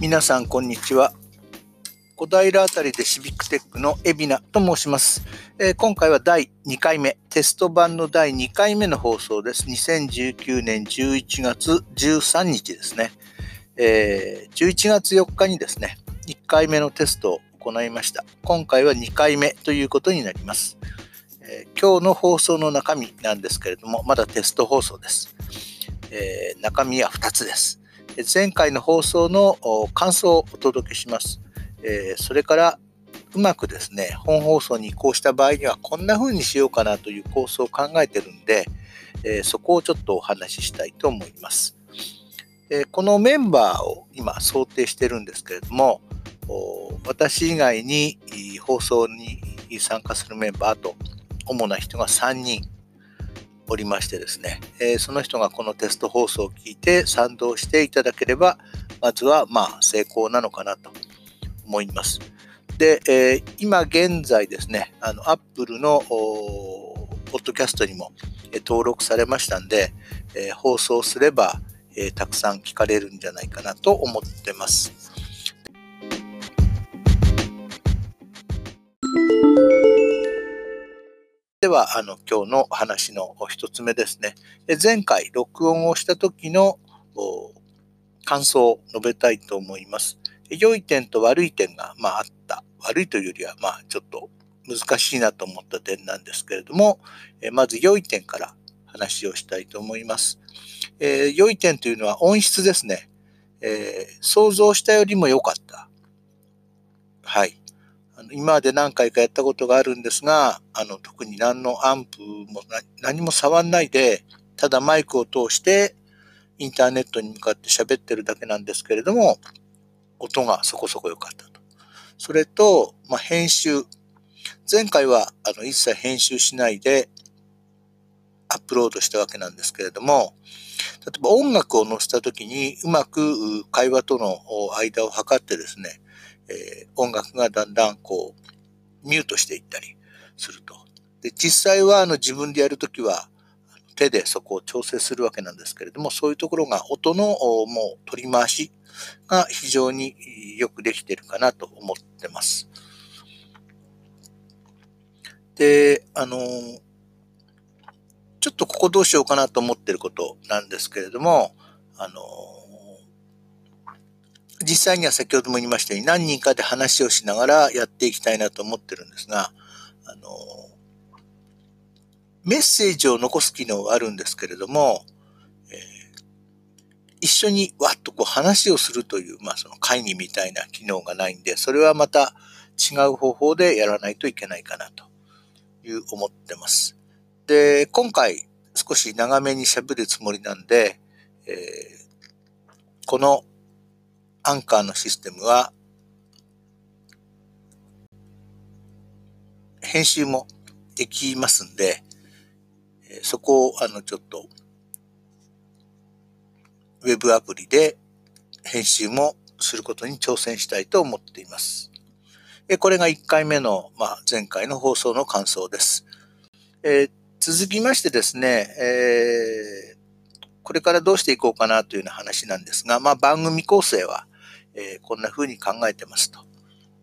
皆さんこんにちは。小平あたりでシビックテックの海老名と申します、えー、今回は第2回目テスト版の第2回目の放送です。2019年11月13日ですね、えー、11月4日にですね1回目のテストを行いました。今回は2回目ということになります、えー、今日の放送の中身なんですけれどもまだテスト放送です、え中身は2つです。前回の放送の感想をお届けします。えそれからうまくですね、本放送に移行した場合にはこんな風にしようかなという構想を考えてるんで、えそこをちょっとお話ししたいと思います。えこのメンバーを今想定してるんですけれども、私以外に放送に参加するメンバーと主な人が3人おりましてですね、えー、その人がこのテスト放送を聞いて賛同していただければ、まずはまあ成功なのかなと思います。で、えー、今現在ですね、あの、Apple のポッドキャストにも登録されましたんで、えー、放送すれば、えー、たくさん聞かれるんじゃないかなと思ってます。では、あの、今日の話の一つ目ですね。前回、録音をした時の感想を述べたいと思います。良い点と悪い点が、まあ、あった。悪いというよりは、まあ、ちょっと難しいなと思った点なんですけれども、まず良い点から話をしたいと思います。えー、良い点というのは音質ですね。えー、想像したよりも良かった。はい。今まで何回かやったことがあるんですが、あの、特に何のアンプも何も触んないで、ただマイクを通してインターネットに向かって喋ってるだけなんですけれども、音がそこそこ良かったと。それと、まあ、編集。前回はあの一切編集しないでアップロードしたわけなんですけれども、例えば音楽を載せた時にうまく会話との間を測ってですね、えー、音楽がだんだんこう、ミュートしていったりすると。で、実際はあの自分でやるときは、手でそこを調整するわけなんですけれども、そういうところが音のもう取り回しが非常によくできてるかなと思ってます。で、あの、ちょっとここどうしようかなと思ってることなんですけれども、あの、実際には先ほども言いましたように何人かで話をしながらやっていきたいなと思ってるんですが、あの、メッセージを残す機能があるんですけれども、えー、一緒にわっとこう話をするという、まあその会議みたいな機能がないんで、それはまた違う方法でやらないといけないかなという思ってます。で、今回少し長めに喋るつもりなんで、えー、このアンカーのシステムは、編集もできますんで、そこを、あの、ちょっと、ウェブアプリで編集もすることに挑戦したいと思っています。これが1回目の、まあ、前回の放送の感想です。えー、続きましてですね、えー、これからどうしていこうかなというような話なんですが、まあ、番組構成は、えー、こんな風に考えてますと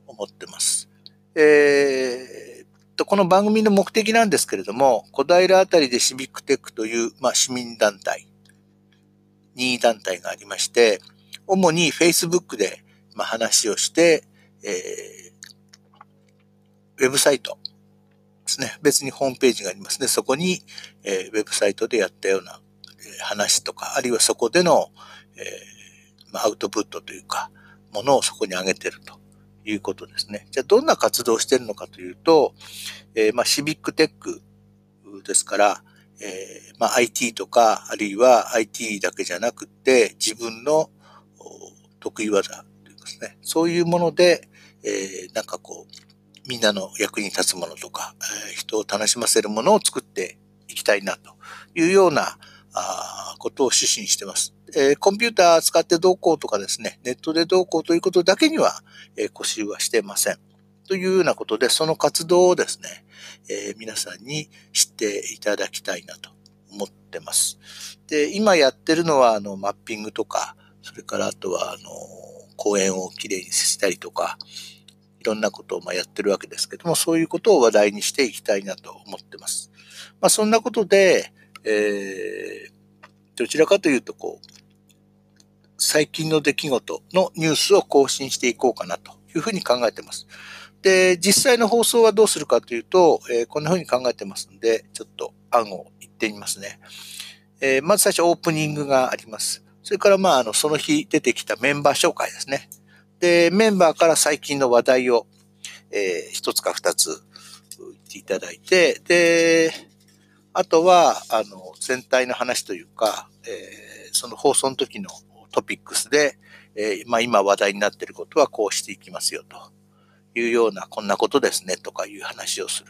思ってます。えー、と、この番組の目的なんですけれども、小平あたりでシビックテックという、まあ、市民団体、任意団体がありまして、主に Facebook で、まあ、話をして、えー、ウェブサイトですね。別にホームページがありますね。そこに、えー、ウェブサイトでやったような、え話とか、あるいはそこでの、えーまあ、アウトプットというか、ものをそこに上げてるということですね。じゃあどんな活動をしてるのかというと、えー、まあシビックテックですから、えー、まあ IT とか、あるいは IT だけじゃなくて自分の得意技というかですね、そういうもので、えー、なんかこう、みんなの役に立つものとか、えー、人を楽しませるものを作っていきたいなというようなあことを趣旨にしてます。えー、コンピューター使ってどうこうとかですね、ネットでどうこうということだけには、えー、固執はしてません。というようなことで、その活動をですね、えー、皆さんに知っていただきたいなと思ってます。で、今やってるのは、あの、マッピングとか、それからあとは、あの、公園をきれいにしたりとか、いろんなことをまやってるわけですけども、そういうことを話題にしていきたいなと思ってます。まあ、そんなことで、えー、どちらかというと、こう、最近の出来事のニュースを更新していこうかなというふうに考えてます。で、実際の放送はどうするかというと、えー、こんなふうに考えてますんで、ちょっと案を言ってみますね。えー、まず最初オープニングがあります。それからまあ、あの、その日出てきたメンバー紹介ですね。で、メンバーから最近の話題を、えー、一つか二つ言っていただいて、で、あとは、あの、全体の話というか、えー、その放送の時のトピックスで、えー、まあ今話題になっていることはこうしていきますよというような、こんなことですねとかいう話をす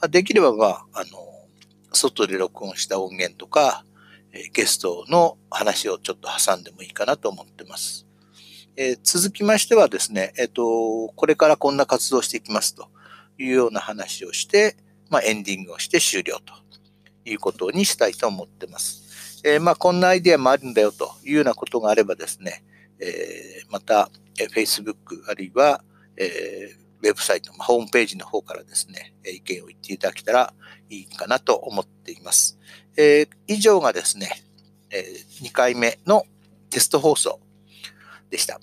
る。できればまあ、あの、外で録音した音源とか、えゲストの話をちょっと挟んでもいいかなと思ってます。えー、続きましてはですね、えっ、ー、と、これからこんな活動していきますというような話をして、まあ、エンディングをして終了ということにしたいと思ってます。えー、まあ、こんなアイデアもあるんだよというようなことがあればですね、えー、また、え、Facebook あるいは、えー、ウェブサイト、ホームページの方からですね、意見を言っていただけたらいいかなと思っています。え、以上がですね、え、2回目のテスト放送でした。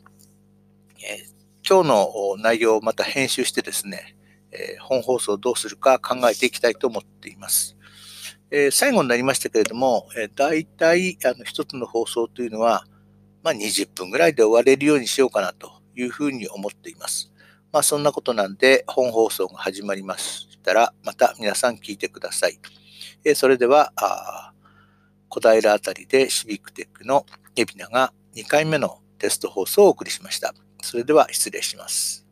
え、今日の内容をまた編集してですね、え、本放送をどうするか考えていきたいと思っています。えー、最後になりましたけれども、えー、大体あの一つの放送というのは、まあ、20分ぐらいで終われるようにしようかなというふうに思っています。まあそんなことなんで本放送が始まりましたら、また皆さん聞いてください。えー、それでは、あ小平あたりでシビックテックのエビナが2回目のテスト放送をお送りしました。それでは失礼します。